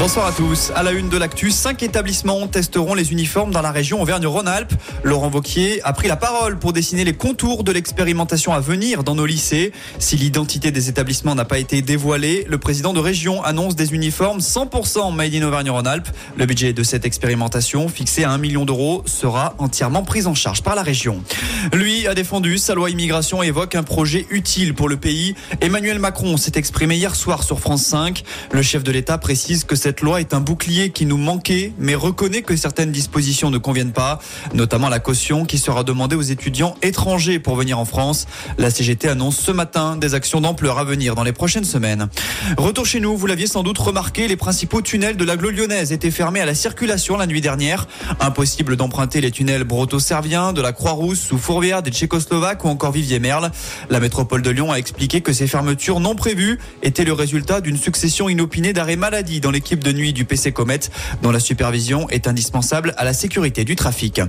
Bonsoir à tous. À la une de l'actu, cinq établissements testeront les uniformes dans la région Auvergne-Rhône-Alpes. Laurent Vauquier a pris la parole pour dessiner les contours de l'expérimentation à venir dans nos lycées. Si l'identité des établissements n'a pas été dévoilée, le président de région annonce des uniformes 100% made in Auvergne-Rhône-Alpes. Le budget de cette expérimentation, fixé à 1 million d'euros, sera entièrement pris en charge par la région. Lui a défendu sa loi immigration et évoque un projet utile pour le pays. Emmanuel Macron s'est exprimé hier soir sur France 5. Le chef de l'État précise que cette loi est un bouclier qui nous manquait, mais reconnaît que certaines dispositions ne conviennent pas, notamment la caution qui sera demandée aux étudiants étrangers pour venir en France. La CGT annonce ce matin des actions d'ampleur à venir dans les prochaines semaines. Retour chez nous, vous l'aviez sans doute remarqué, les principaux tunnels de l'agglo lyonnaise étaient fermés à la circulation la nuit dernière. Impossible d'emprunter les tunnels Broto-Servien, de la Croix-Rousse, sous Fourvière, des Tchécoslovaques ou encore Vivier-Merle. La métropole de Lyon a expliqué que ces fermetures non prévues étaient le résultat d'une succession inopinée d'arrêts maladie dans l'équipe de nuit du PC Comet, dont la supervision est indispensable à la sécurité du trafic.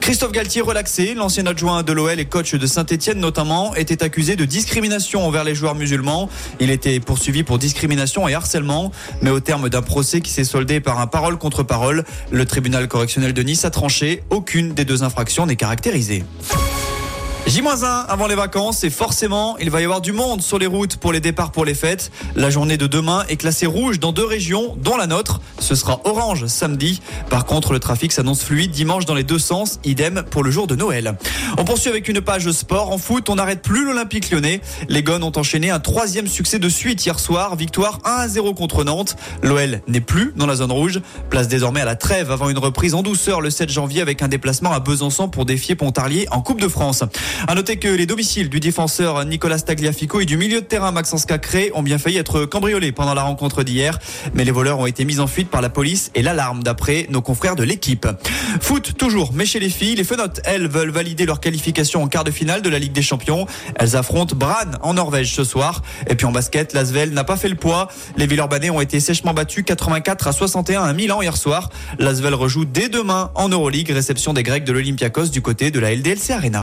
Christophe Galtier relaxé, l'ancien adjoint de l'OL et coach de Saint-Etienne notamment, était accusé de discrimination envers les joueurs musulmans. Il était poursuivi pour discrimination et harcèlement, mais au terme d'un procès qui s'est soldé par un parole contre parole, le tribunal correctionnel de Nice a tranché. Aucune des deux infractions n'est caractérisée. J-1 avant les vacances et forcément il va y avoir du monde sur les routes pour les départs pour les fêtes. La journée de demain est classée rouge dans deux régions dont la nôtre. Ce sera orange samedi. Par contre le trafic s'annonce fluide dimanche dans les deux sens. Idem pour le jour de Noël. On poursuit avec une page sport. En foot on n'arrête plus l'Olympique lyonnais. Les Gones ont enchaîné un troisième succès de suite hier soir. Victoire 1 0 contre Nantes. L'OL n'est plus dans la zone rouge. Place désormais à la trêve avant une reprise en douceur le 7 janvier avec un déplacement à Besançon pour défier Pontarlier en Coupe de France. À noter que les domiciles du défenseur Nicolas Tagliafico et du milieu de terrain Maxence Cacré ont bien failli être cambriolés pendant la rencontre d'hier. Mais les voleurs ont été mis en fuite par la police et l'alarme d'après nos confrères de l'équipe. Foot toujours, mais chez les filles, les Fenotes, elles, veulent valider leur qualification en quart de finale de la Ligue des Champions. Elles affrontent Bran en Norvège ce soir. Et puis en basket, l'Asvel n'a pas fait le poids. Les Villeurbanais ont été sèchement battus 84 à 61 à Milan hier soir. L'Asvel rejoue dès demain en Euroleague, réception des Grecs de l'Olympiakos du côté de la LDLC Arena.